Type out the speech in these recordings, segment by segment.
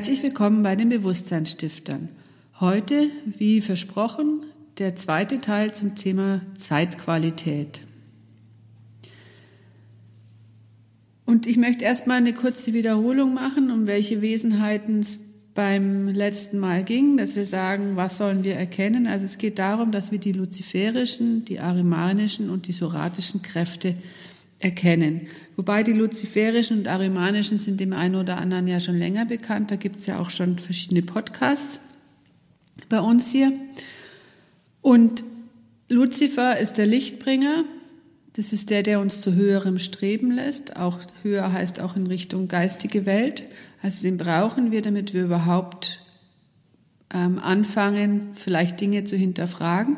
Herzlich willkommen bei den Bewusstseinsstiftern. Heute, wie versprochen, der zweite Teil zum Thema Zeitqualität. Und ich möchte erstmal eine kurze Wiederholung machen, um welche Wesenheiten es beim letzten Mal ging, dass wir sagen, was sollen wir erkennen? Also es geht darum, dass wir die luziferischen, die arimanischen und die soratischen Kräfte erkennen. Wobei die luziferischen und arimanischen sind dem einen oder anderen ja schon länger bekannt. Da gibt es ja auch schon verschiedene Podcasts bei uns hier. Und Luzifer ist der Lichtbringer. Das ist der, der uns zu höherem streben lässt. Auch höher heißt auch in Richtung geistige Welt. Also den brauchen wir, damit wir überhaupt ähm, anfangen, vielleicht Dinge zu hinterfragen.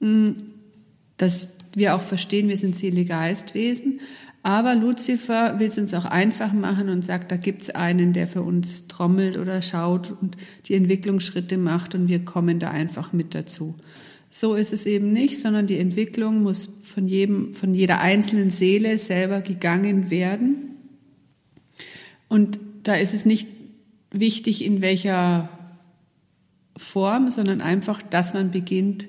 Hm, das wir auch verstehen, wir sind Seele-Geistwesen. Aber Luzifer will es uns auch einfach machen und sagt, da gibt es einen, der für uns trommelt oder schaut und die Entwicklungsschritte macht und wir kommen da einfach mit dazu. So ist es eben nicht, sondern die Entwicklung muss von jedem, von jeder einzelnen Seele selber gegangen werden. Und da ist es nicht wichtig, in welcher Form, sondern einfach, dass man beginnt,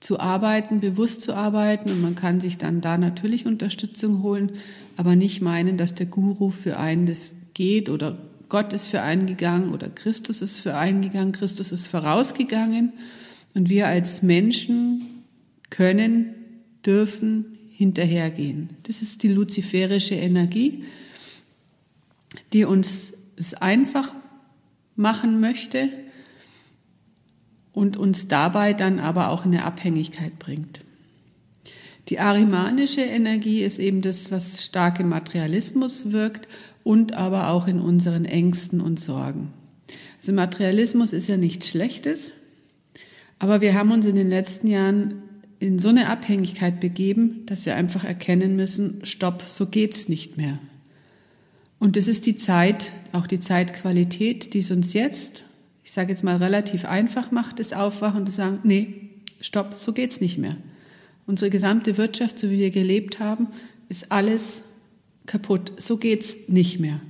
zu arbeiten, bewusst zu arbeiten. Und man kann sich dann da natürlich Unterstützung holen, aber nicht meinen, dass der Guru für einen das geht oder Gott ist für einen gegangen oder Christus ist für einen gegangen, Christus ist vorausgegangen. Und wir als Menschen können, dürfen hinterhergehen. Das ist die luziferische Energie, die uns es einfach machen möchte, und uns dabei dann aber auch in eine Abhängigkeit bringt. Die arimanische Energie ist eben das, was stark im Materialismus wirkt und aber auch in unseren Ängsten und Sorgen. Also Materialismus ist ja nichts Schlechtes, aber wir haben uns in den letzten Jahren in so eine Abhängigkeit begeben, dass wir einfach erkennen müssen, stopp, so geht's nicht mehr. Und das ist die Zeit, auch die Zeitqualität, die es uns jetzt ich sage jetzt mal relativ einfach macht, das Aufwachen und sagen, nee, stopp, so geht's nicht mehr. Unsere gesamte Wirtschaft, so wie wir gelebt haben, ist alles kaputt. So geht's nicht mehr.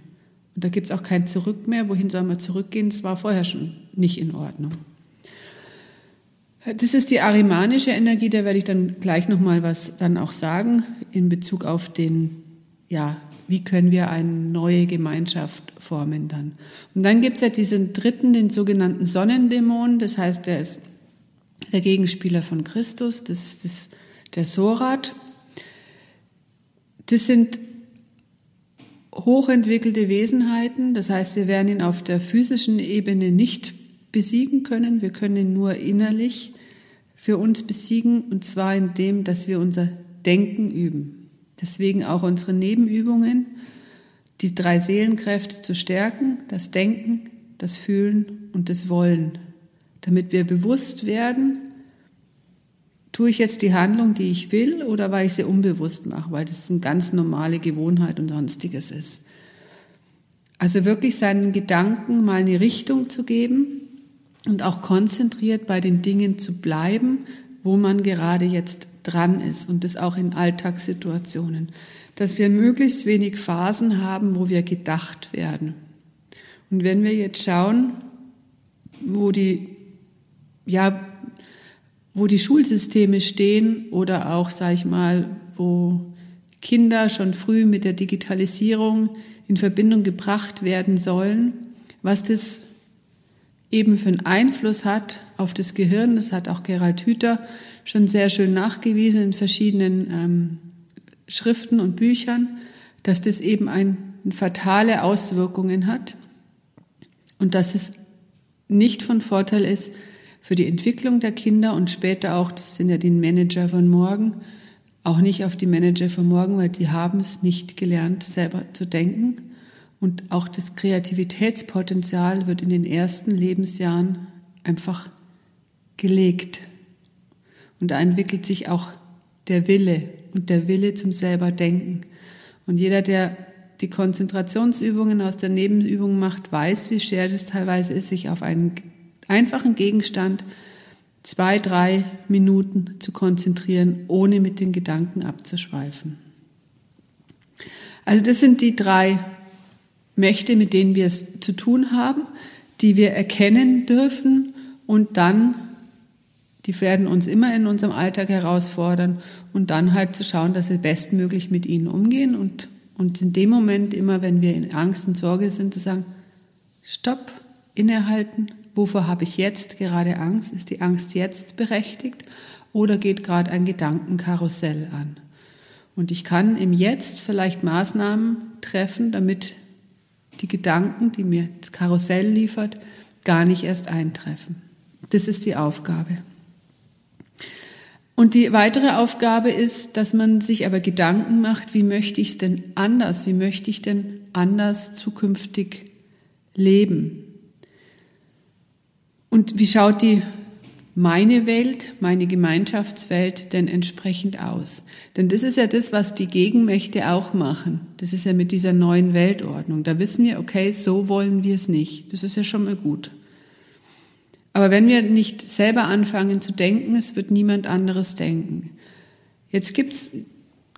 Und da gibt's auch kein Zurück mehr. Wohin soll man zurückgehen? Es war vorher schon nicht in Ordnung. Das ist die arimanische Energie, da werde ich dann gleich nochmal was dann auch sagen in Bezug auf den, ja, wie können wir eine neue Gemeinschaft formen dann. Und dann gibt es ja diesen dritten, den sogenannten Sonnendämon, das heißt, der ist der Gegenspieler von Christus, das ist das, der Sorat. Das sind hochentwickelte Wesenheiten, das heißt, wir werden ihn auf der physischen Ebene nicht besiegen können, wir können ihn nur innerlich für uns besiegen, und zwar indem, dass wir unser Denken üben. Deswegen auch unsere Nebenübungen, die drei Seelenkräfte zu stärken, das Denken, das Fühlen und das Wollen, damit wir bewusst werden, tue ich jetzt die Handlung, die ich will, oder weil ich sie unbewusst mache, weil das eine ganz normale Gewohnheit und sonstiges ist. Also wirklich seinen Gedanken mal eine Richtung zu geben und auch konzentriert bei den Dingen zu bleiben, wo man gerade jetzt dran ist und das auch in Alltagssituationen, dass wir möglichst wenig Phasen haben, wo wir gedacht werden. Und wenn wir jetzt schauen, wo die, ja, wo die Schulsysteme stehen oder auch, sage ich mal, wo Kinder schon früh mit der Digitalisierung in Verbindung gebracht werden sollen, was das eben für einen Einfluss hat auf das Gehirn. Das hat auch Gerald Hüther schon sehr schön nachgewiesen in verschiedenen ähm, Schriften und Büchern, dass das eben ein, fatale Auswirkungen hat und dass es nicht von Vorteil ist für die Entwicklung der Kinder und später auch, das sind ja die Manager von morgen, auch nicht auf die Manager von morgen, weil die haben es nicht gelernt, selber zu denken. Und auch das Kreativitätspotenzial wird in den ersten Lebensjahren einfach gelegt. Und da entwickelt sich auch der Wille und der Wille zum selber Denken. Und jeder, der die Konzentrationsübungen aus der Nebenübung macht, weiß, wie schwer das teilweise ist, sich auf einen einfachen Gegenstand zwei, drei Minuten zu konzentrieren, ohne mit den Gedanken abzuschweifen. Also das sind die drei Mächte, mit denen wir es zu tun haben, die wir erkennen dürfen und dann, die werden uns immer in unserem Alltag herausfordern und dann halt zu schauen, dass wir bestmöglich mit ihnen umgehen und, und in dem Moment immer, wenn wir in Angst und Sorge sind, zu sagen, stopp, innehalten, wovor habe ich jetzt gerade Angst? Ist die Angst jetzt berechtigt oder geht gerade ein Gedankenkarussell an? Und ich kann im Jetzt vielleicht Maßnahmen treffen, damit die Gedanken, die mir das Karussell liefert, gar nicht erst eintreffen. Das ist die Aufgabe. Und die weitere Aufgabe ist, dass man sich aber Gedanken macht, wie möchte ich es denn anders, wie möchte ich denn anders zukünftig leben? Und wie schaut die meine Welt, meine Gemeinschaftswelt denn entsprechend aus? Denn das ist ja das, was die Gegenmächte auch machen. Das ist ja mit dieser neuen Weltordnung. Da wissen wir, okay, so wollen wir es nicht. Das ist ja schon mal gut. Aber wenn wir nicht selber anfangen zu denken, es wird niemand anderes denken. Jetzt gibt's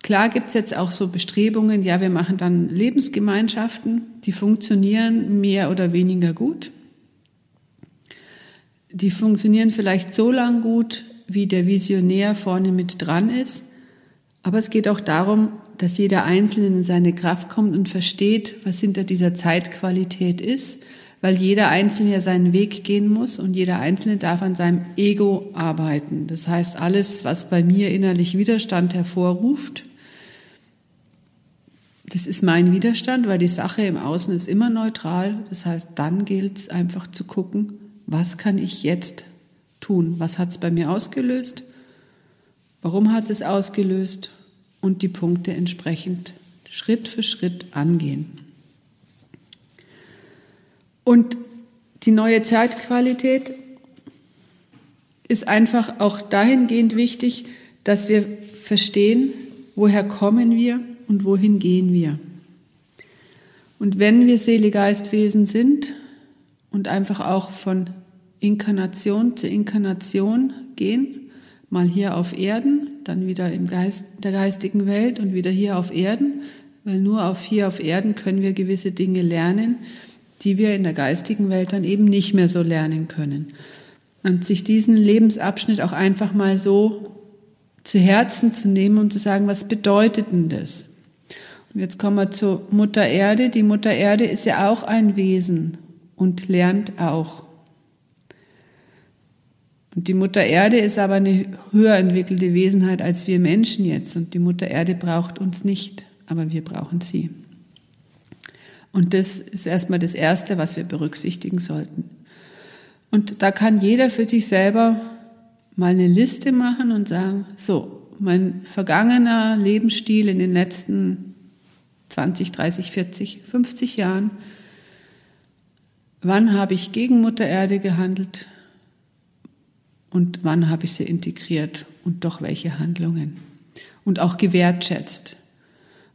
Klar gibt's jetzt auch so Bestrebungen, ja, wir machen dann Lebensgemeinschaften, die funktionieren mehr oder weniger gut. Die funktionieren vielleicht so lang gut, wie der Visionär vorne mit dran ist. Aber es geht auch darum, dass jeder Einzelne in seine Kraft kommt und versteht, was hinter dieser Zeitqualität ist, weil jeder Einzelne ja seinen Weg gehen muss und jeder Einzelne darf an seinem Ego arbeiten. Das heißt, alles, was bei mir innerlich Widerstand hervorruft, das ist mein Widerstand, weil die Sache im Außen ist immer neutral. Das heißt, dann gilt es einfach zu gucken, was kann ich jetzt tun? Was hat es bei mir ausgelöst? Warum hat es ausgelöst? Und die Punkte entsprechend Schritt für Schritt angehen. Und die neue Zeitqualität ist einfach auch dahingehend wichtig, dass wir verstehen, woher kommen wir und wohin gehen wir. Und wenn wir Seele-Geistwesen sind, und einfach auch von Inkarnation zu Inkarnation gehen, mal hier auf Erden, dann wieder im Geist, der geistigen Welt und wieder hier auf Erden, weil nur auf hier auf Erden können wir gewisse Dinge lernen, die wir in der geistigen Welt dann eben nicht mehr so lernen können. Und sich diesen Lebensabschnitt auch einfach mal so zu Herzen zu nehmen und zu sagen, was bedeutet denn das? Und jetzt kommen wir zur Mutter Erde. Die Mutter Erde ist ja auch ein Wesen und lernt auch. Und die Mutter Erde ist aber eine höher entwickelte Wesenheit als wir Menschen jetzt. Und die Mutter Erde braucht uns nicht, aber wir brauchen sie. Und das ist erstmal das Erste, was wir berücksichtigen sollten. Und da kann jeder für sich selber mal eine Liste machen und sagen, so, mein vergangener Lebensstil in den letzten 20, 30, 40, 50 Jahren, Wann habe ich gegen Mutter Erde gehandelt und wann habe ich sie integriert und doch welche Handlungen? Und auch gewertschätzt.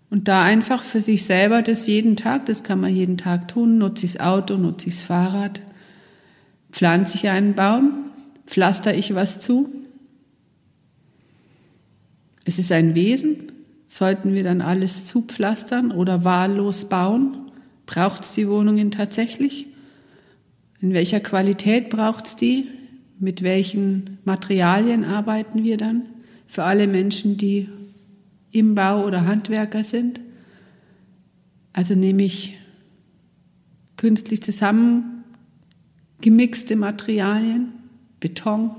Und da einfach für sich selber das jeden Tag, das kann man jeden Tag tun, nutze ich das Auto, nutze ich das Fahrrad, pflanze ich einen Baum, pflaster ich was zu. Es ist ein Wesen, sollten wir dann alles zupflastern oder wahllos bauen? Braucht es die Wohnungen tatsächlich? In welcher Qualität braucht es die? Mit welchen Materialien arbeiten wir dann? Für alle Menschen, die im Bau oder Handwerker sind. Also nehme ich künstlich zusammengemixte Materialien, Beton.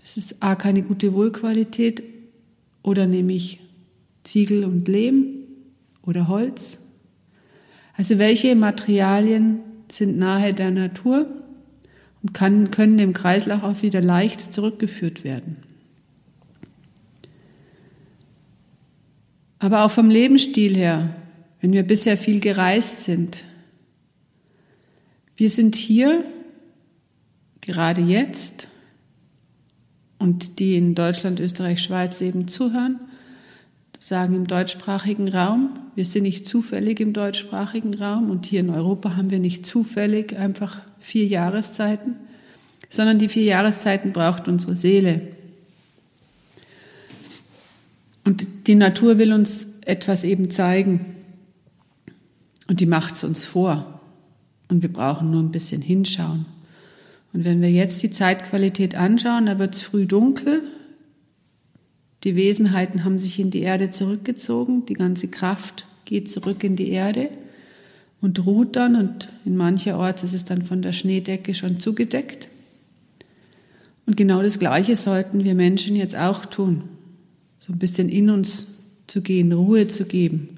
Das ist A keine gute Wohlqualität. Oder nehme ich Ziegel und Lehm oder Holz. Also welche Materialien sind nahe der Natur und kann, können dem Kreislauf auch wieder leicht zurückgeführt werden. Aber auch vom Lebensstil her, wenn wir bisher viel gereist sind, wir sind hier gerade jetzt und die in Deutschland, Österreich, Schweiz eben zuhören, sagen im deutschsprachigen Raum. Wir sind nicht zufällig im deutschsprachigen Raum und hier in Europa haben wir nicht zufällig einfach vier Jahreszeiten, sondern die vier Jahreszeiten braucht unsere Seele. Und die Natur will uns etwas eben zeigen. Und die macht es uns vor. Und wir brauchen nur ein bisschen hinschauen. Und wenn wir jetzt die Zeitqualität anschauen, da wird es früh dunkel. Die Wesenheiten haben sich in die Erde zurückgezogen. Die ganze Kraft geht zurück in die Erde und ruht dann. Und in mancherorts ist es dann von der Schneedecke schon zugedeckt. Und genau das Gleiche sollten wir Menschen jetzt auch tun. So ein bisschen in uns zu gehen, Ruhe zu geben.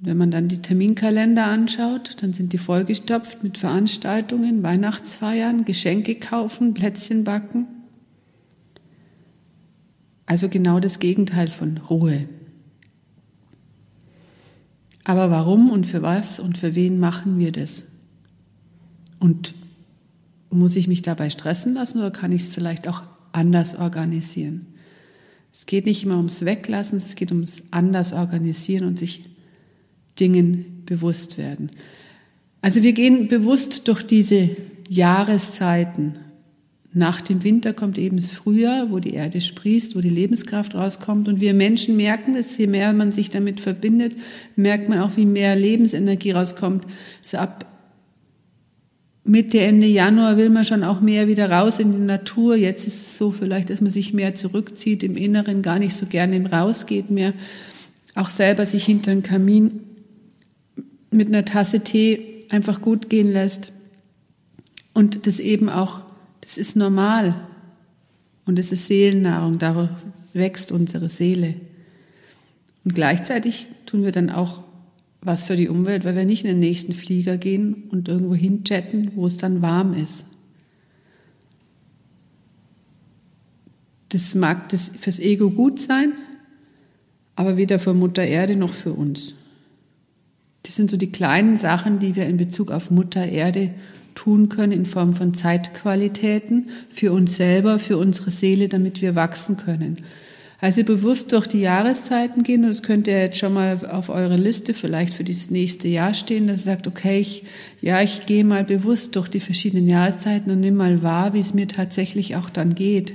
Wenn man dann die Terminkalender anschaut, dann sind die vollgestopft mit Veranstaltungen, Weihnachtsfeiern, Geschenke kaufen, Plätzchen backen. Also genau das Gegenteil von Ruhe. Aber warum und für was und für wen machen wir das? Und muss ich mich dabei stressen lassen oder kann ich es vielleicht auch anders organisieren? Es geht nicht immer ums Weglassen, es geht ums anders organisieren und sich Dingen bewusst werden. Also wir gehen bewusst durch diese Jahreszeiten. Nach dem Winter kommt eben das Frühjahr, wo die Erde sprießt, wo die Lebenskraft rauskommt. Und wir Menschen merken es, je mehr man sich damit verbindet, merkt man auch, wie mehr Lebensenergie rauskommt. So ab Mitte, Ende Januar will man schon auch mehr wieder raus in die Natur. Jetzt ist es so vielleicht, dass man sich mehr zurückzieht im Inneren, gar nicht so gerne rausgeht mehr. Auch selber sich hinter den Kamin mit einer Tasse Tee einfach gut gehen lässt. Und das eben auch, das ist normal. Und es ist Seelennahrung, darauf wächst unsere Seele. Und gleichzeitig tun wir dann auch was für die Umwelt, weil wir nicht in den nächsten Flieger gehen und irgendwo hinchatten, wo es dann warm ist. Das mag das fürs Ego gut sein, aber weder für Mutter Erde noch für uns. Das sind so die kleinen Sachen, die wir in Bezug auf Mutter Erde tun können in Form von Zeitqualitäten für uns selber, für unsere Seele, damit wir wachsen können. Also bewusst durch die Jahreszeiten gehen, und das könnt ihr jetzt schon mal auf eure Liste vielleicht für das nächste Jahr stehen, dass ihr sagt, okay, ich, ja, ich gehe mal bewusst durch die verschiedenen Jahreszeiten und nimm mal wahr, wie es mir tatsächlich auch dann geht.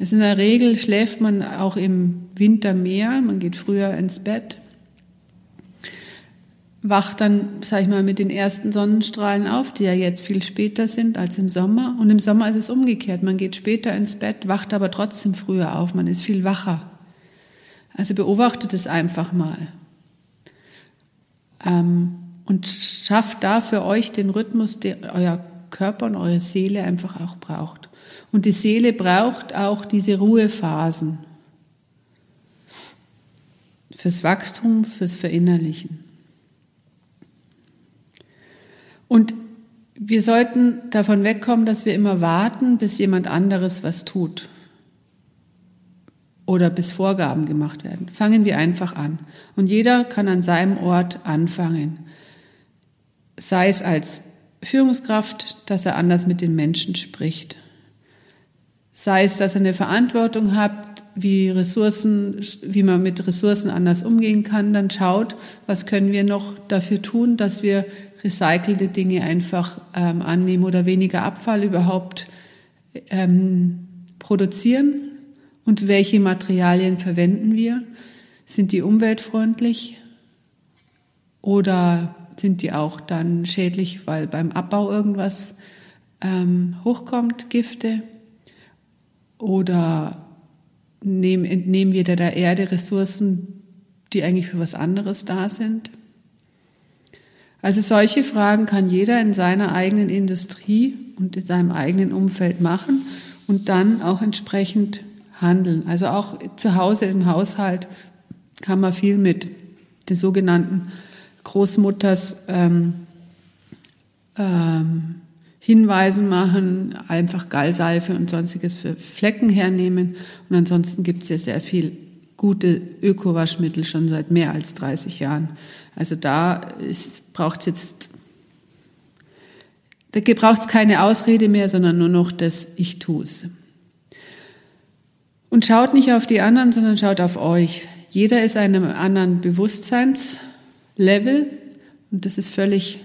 Also in der Regel schläft man auch im Winter mehr, man geht früher ins Bett, wacht dann, sag ich mal, mit den ersten Sonnenstrahlen auf, die ja jetzt viel später sind als im Sommer. Und im Sommer ist es umgekehrt. Man geht später ins Bett, wacht aber trotzdem früher auf. Man ist viel wacher. Also beobachtet es einfach mal. Ähm, und schafft da für euch den Rhythmus, den euer Körper und eure Seele einfach auch braucht. Und die Seele braucht auch diese Ruhephasen. Fürs Wachstum, fürs Verinnerlichen. Und wir sollten davon wegkommen, dass wir immer warten, bis jemand anderes was tut oder bis Vorgaben gemacht werden. Fangen wir einfach an. Und jeder kann an seinem Ort anfangen. Sei es als Führungskraft, dass er anders mit den Menschen spricht. Sei es, dass er eine Verantwortung hat, wie Ressourcen, wie man mit Ressourcen anders umgehen kann, dann schaut, was können wir noch dafür tun, dass wir recycelte Dinge einfach ähm, annehmen oder weniger Abfall überhaupt ähm, produzieren und welche Materialien verwenden wir? Sind die umweltfreundlich oder sind die auch dann schädlich, weil beim Abbau irgendwas ähm, hochkommt, Gifte? Oder nehmen, entnehmen wir der Erde Ressourcen, die eigentlich für was anderes da sind? Also solche Fragen kann jeder in seiner eigenen Industrie und in seinem eigenen Umfeld machen und dann auch entsprechend handeln. Also auch zu Hause im Haushalt kann man viel mit den sogenannten Großmutters ähm, ähm, Hinweisen machen, einfach Gallseife und sonstiges für Flecken hernehmen. Und ansonsten gibt es ja sehr viel gute Ökowaschmittel schon seit mehr als 30 Jahren. Also da braucht es jetzt, da braucht es keine Ausrede mehr, sondern nur noch das Ich tu's. Und schaut nicht auf die anderen, sondern schaut auf euch. Jeder ist einem anderen Bewusstseinslevel und das ist völlig,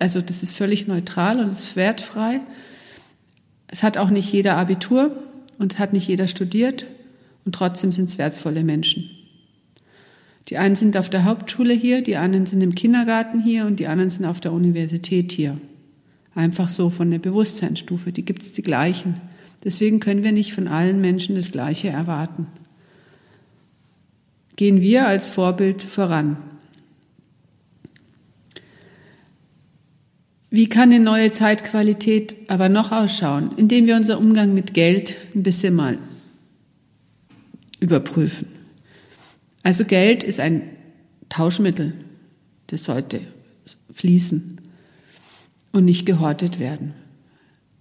also das ist völlig neutral und es ist wertfrei. Es hat auch nicht jeder Abitur und hat nicht jeder studiert und trotzdem sind es wertvolle Menschen. Die einen sind auf der Hauptschule hier, die anderen sind im Kindergarten hier und die anderen sind auf der Universität hier. Einfach so von der Bewusstseinsstufe, die gibt es die gleichen. Deswegen können wir nicht von allen Menschen das Gleiche erwarten. Gehen wir als Vorbild voran. Wie kann eine neue Zeitqualität aber noch ausschauen? Indem wir unser Umgang mit Geld ein bisschen mal überprüfen. Also Geld ist ein Tauschmittel, das sollte fließen und nicht gehortet werden.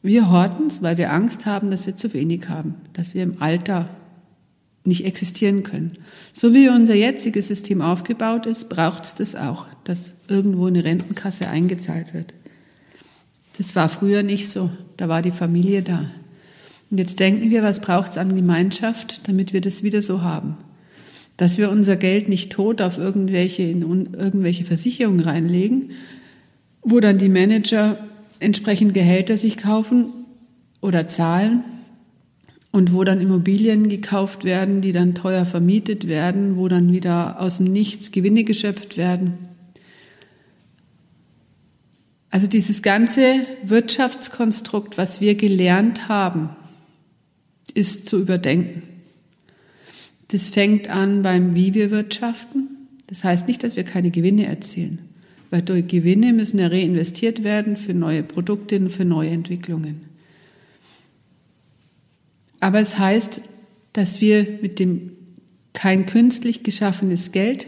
Wir horten es, weil wir Angst haben, dass wir zu wenig haben, dass wir im Alter nicht existieren können. So wie unser jetziges System aufgebaut ist, braucht es das auch, dass irgendwo eine Rentenkasse eingezahlt wird. Das war früher nicht so. Da war die Familie da. Und jetzt denken wir, was braucht es an Gemeinschaft, damit wir das wieder so haben dass wir unser Geld nicht tot auf irgendwelche, in irgendwelche Versicherungen reinlegen, wo dann die Manager entsprechend Gehälter sich kaufen oder zahlen und wo dann Immobilien gekauft werden, die dann teuer vermietet werden, wo dann wieder aus dem Nichts Gewinne geschöpft werden. Also dieses ganze Wirtschaftskonstrukt, was wir gelernt haben, ist zu überdenken. Das fängt an beim Wie wir wirtschaften. Das heißt nicht, dass wir keine Gewinne erzielen, weil durch Gewinne müssen ja reinvestiert werden für neue Produkte und für neue Entwicklungen. Aber es heißt, dass wir mit dem kein künstlich geschaffenes Geld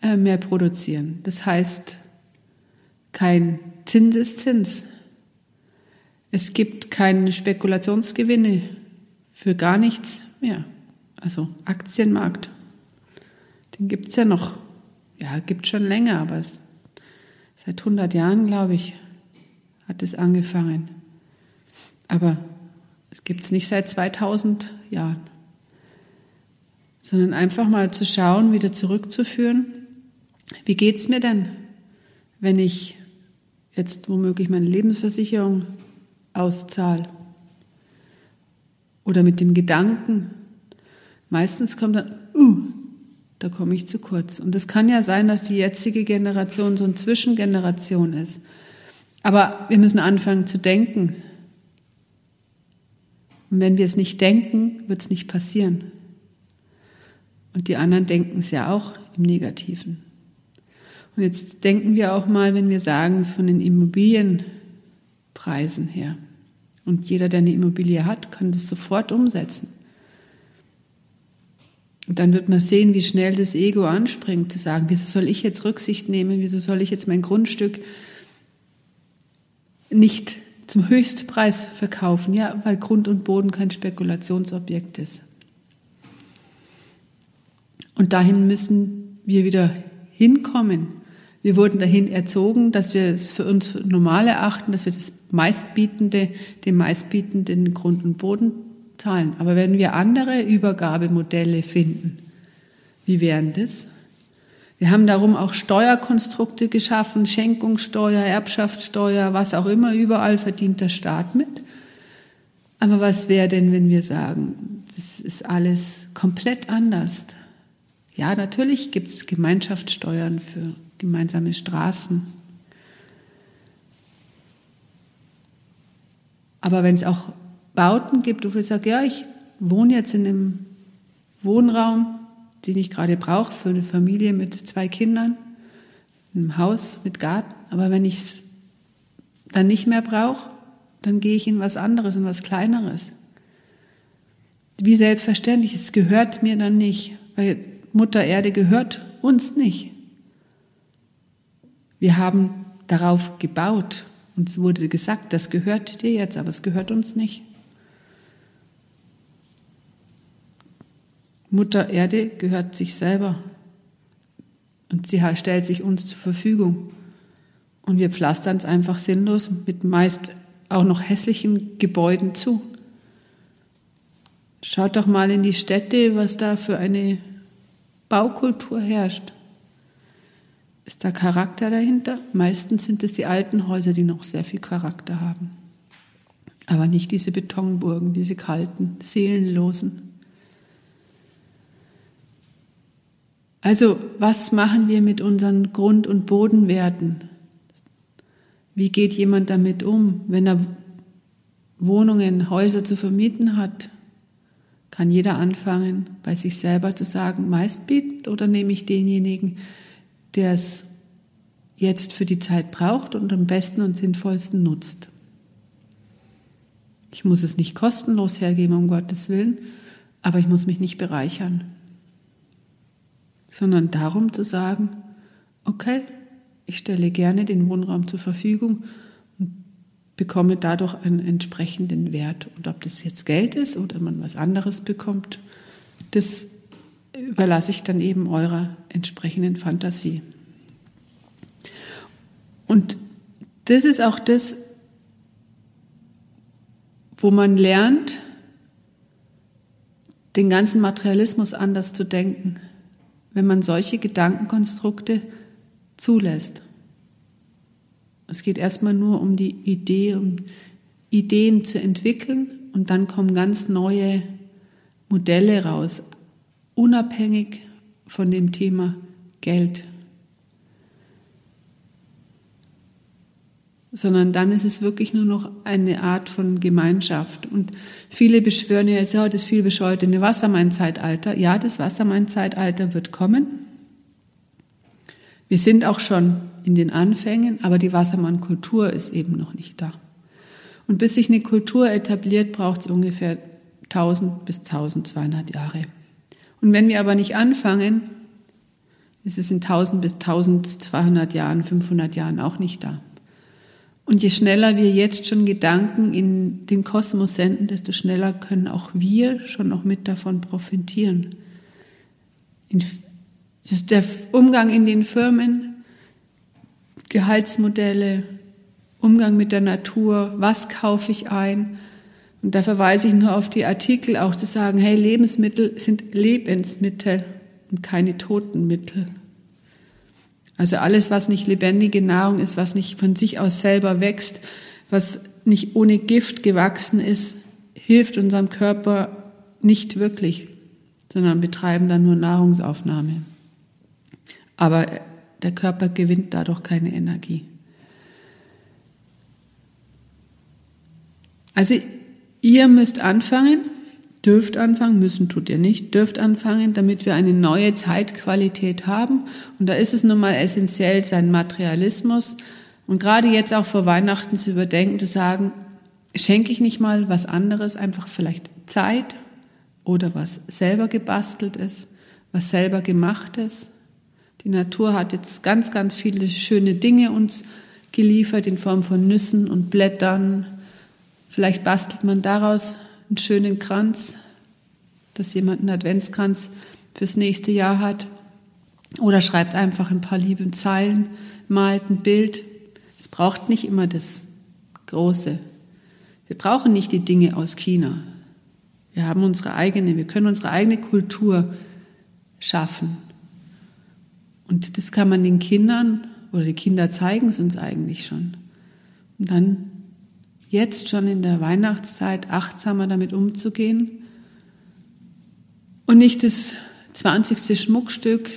äh, mehr produzieren. Das heißt, kein Zinseszins. Es gibt keine Spekulationsgewinne für gar nichts mehr. Also Aktienmarkt, den gibt es ja noch, ja, gibt schon länger, aber es, seit 100 Jahren, glaube ich, hat es angefangen. Aber es gibt es nicht seit 2000 Jahren, sondern einfach mal zu schauen, wieder zurückzuführen, wie geht es mir denn, wenn ich jetzt womöglich meine Lebensversicherung auszahle oder mit dem Gedanken, Meistens kommt dann, uh, da komme ich zu kurz. Und es kann ja sein, dass die jetzige Generation so eine Zwischengeneration ist. Aber wir müssen anfangen zu denken. Und wenn wir es nicht denken, wird es nicht passieren. Und die anderen denken es ja auch im Negativen. Und jetzt denken wir auch mal, wenn wir sagen, von den Immobilienpreisen her. Und jeder, der eine Immobilie hat, kann das sofort umsetzen. Und dann wird man sehen, wie schnell das Ego anspringt, zu sagen, wieso soll ich jetzt Rücksicht nehmen, wieso soll ich jetzt mein Grundstück nicht zum Höchstpreis verkaufen? Ja, weil Grund und Boden kein Spekulationsobjekt ist. Und dahin müssen wir wieder hinkommen. Wir wurden dahin erzogen, dass wir es für uns normal erachten, dass wir das meistbietende, dem meistbietenden Grund und Boden zahlen. Aber wenn wir andere Übergabemodelle finden, wie wären das? Wir haben darum auch Steuerkonstrukte geschaffen, Schenkungssteuer, Erbschaftssteuer, was auch immer, überall verdient der Staat mit. Aber was wäre denn, wenn wir sagen, das ist alles komplett anders? Ja, natürlich gibt es Gemeinschaftssteuern für gemeinsame Straßen. Aber wenn es auch Bauten gibt, wo ich sage, ja, ich wohne jetzt in einem Wohnraum, den ich gerade brauche für eine Familie mit zwei Kindern, in einem Haus mit Garten. Aber wenn ich es dann nicht mehr brauche, dann gehe ich in was anderes, in was Kleineres. Wie selbstverständlich, es gehört mir dann nicht, weil Mutter Erde gehört uns nicht. Wir haben darauf gebaut und es wurde gesagt, das gehört dir jetzt, aber es gehört uns nicht. Mutter Erde gehört sich selber und sie stellt sich uns zur Verfügung. Und wir pflastern es einfach sinnlos mit meist auch noch hässlichen Gebäuden zu. Schaut doch mal in die Städte, was da für eine Baukultur herrscht. Ist da Charakter dahinter? Meistens sind es die alten Häuser, die noch sehr viel Charakter haben. Aber nicht diese Betonburgen, diese kalten, seelenlosen. Also, was machen wir mit unseren Grund- und Bodenwerten? Wie geht jemand damit um, wenn er Wohnungen, Häuser zu vermieten hat? Kann jeder anfangen, bei sich selber zu sagen, meistbietend oder nehme ich denjenigen, der es jetzt für die Zeit braucht und am besten und sinnvollsten nutzt? Ich muss es nicht kostenlos hergeben, um Gottes Willen, aber ich muss mich nicht bereichern, sondern darum zu sagen, okay, ich stelle gerne den Wohnraum zur Verfügung und bekomme dadurch einen entsprechenden Wert. Und ob das jetzt Geld ist oder man was anderes bekommt, das überlasse ich dann eben eurer entsprechenden Fantasie. Und das ist auch das, wo man lernt, den ganzen Materialismus anders zu denken, wenn man solche Gedankenkonstrukte zulässt. Es geht erstmal nur um die Idee, um Ideen zu entwickeln und dann kommen ganz neue Modelle raus, unabhängig von dem Thema Geld. sondern dann ist es wirklich nur noch eine Art von Gemeinschaft. Und viele beschwören ja jetzt, ja, das viel bescholtene Wassermann-Zeitalter. Ja, das Wassermann-Zeitalter wird kommen. Wir sind auch schon in den Anfängen, aber die Wassermann-Kultur ist eben noch nicht da. Und bis sich eine Kultur etabliert, braucht es ungefähr 1000 bis 1200 Jahre. Und wenn wir aber nicht anfangen, ist es in 1000 bis 1200 Jahren, 500 Jahren auch nicht da. Und je schneller wir jetzt schon Gedanken in den Kosmos senden, desto schneller können auch wir schon noch mit davon profitieren. Der Umgang in den Firmen, Gehaltsmodelle, Umgang mit der Natur, was kaufe ich ein? Und da verweise ich nur auf die Artikel auch zu sagen, hey, Lebensmittel sind Lebensmittel und keine Totenmittel. Also alles, was nicht lebendige Nahrung ist, was nicht von sich aus selber wächst, was nicht ohne Gift gewachsen ist, hilft unserem Körper nicht wirklich, sondern betreiben dann nur Nahrungsaufnahme. Aber der Körper gewinnt dadurch keine Energie. Also ihr müsst anfangen, dürft anfangen, müssen tut ihr nicht, dürft anfangen, damit wir eine neue Zeitqualität haben. Und da ist es nun mal essentiell, sein Materialismus und gerade jetzt auch vor Weihnachten zu überdenken, zu sagen, schenke ich nicht mal was anderes, einfach vielleicht Zeit oder was selber gebastelt ist, was selber gemacht ist. Die Natur hat jetzt ganz, ganz viele schöne Dinge uns geliefert in Form von Nüssen und Blättern. Vielleicht bastelt man daraus einen schönen Kranz, dass jemand einen Adventskranz fürs nächste Jahr hat. Oder schreibt einfach ein paar liebe Zeilen, malt ein Bild. Es braucht nicht immer das Große. Wir brauchen nicht die Dinge aus China. Wir haben unsere eigene, wir können unsere eigene Kultur schaffen. Und das kann man den Kindern oder die Kinder zeigen es uns eigentlich schon. Und dann jetzt schon in der Weihnachtszeit achtsamer damit umzugehen und nicht das 20. Schmuckstück,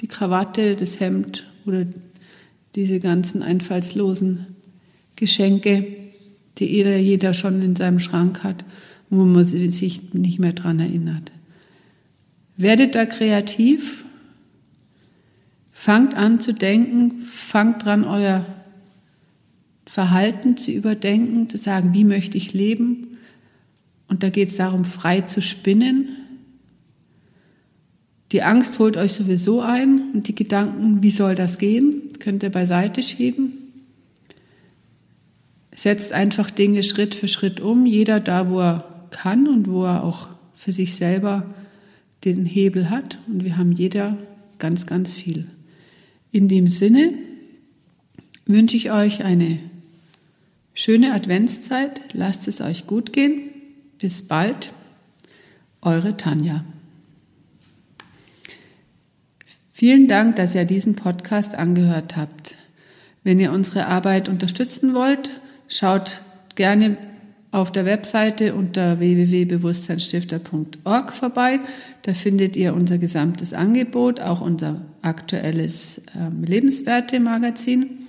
die Krawatte, das Hemd oder diese ganzen einfallslosen Geschenke, die jeder, jeder schon in seinem Schrank hat, wo man sich nicht mehr dran erinnert. Werdet da kreativ, fangt an zu denken, fangt dran, euer Verhalten zu überdenken, zu sagen, wie möchte ich leben? Und da geht es darum, frei zu spinnen. Die Angst holt euch sowieso ein und die Gedanken, wie soll das gehen, könnt ihr beiseite schieben. Setzt einfach Dinge Schritt für Schritt um, jeder da, wo er kann und wo er auch für sich selber den Hebel hat. Und wir haben jeder ganz, ganz viel. In dem Sinne wünsche ich euch eine Schöne Adventszeit, lasst es euch gut gehen. Bis bald, eure Tanja. Vielen Dank, dass ihr diesen Podcast angehört habt. Wenn ihr unsere Arbeit unterstützen wollt, schaut gerne auf der Webseite unter www.bewusstseinsstifter.org vorbei. Da findet ihr unser gesamtes Angebot, auch unser aktuelles ähm, Lebenswerte-Magazin.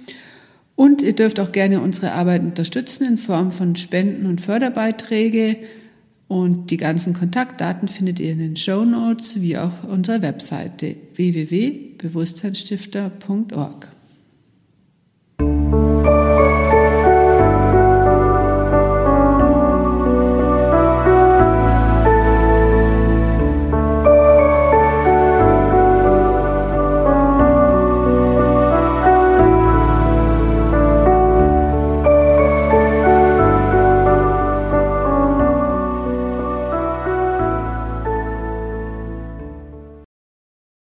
Und ihr dürft auch gerne unsere Arbeit unterstützen in Form von Spenden und Förderbeiträge. Und die ganzen Kontaktdaten findet ihr in den Show Notes wie auch unserer Webseite www.bewusstseinsstifter.org.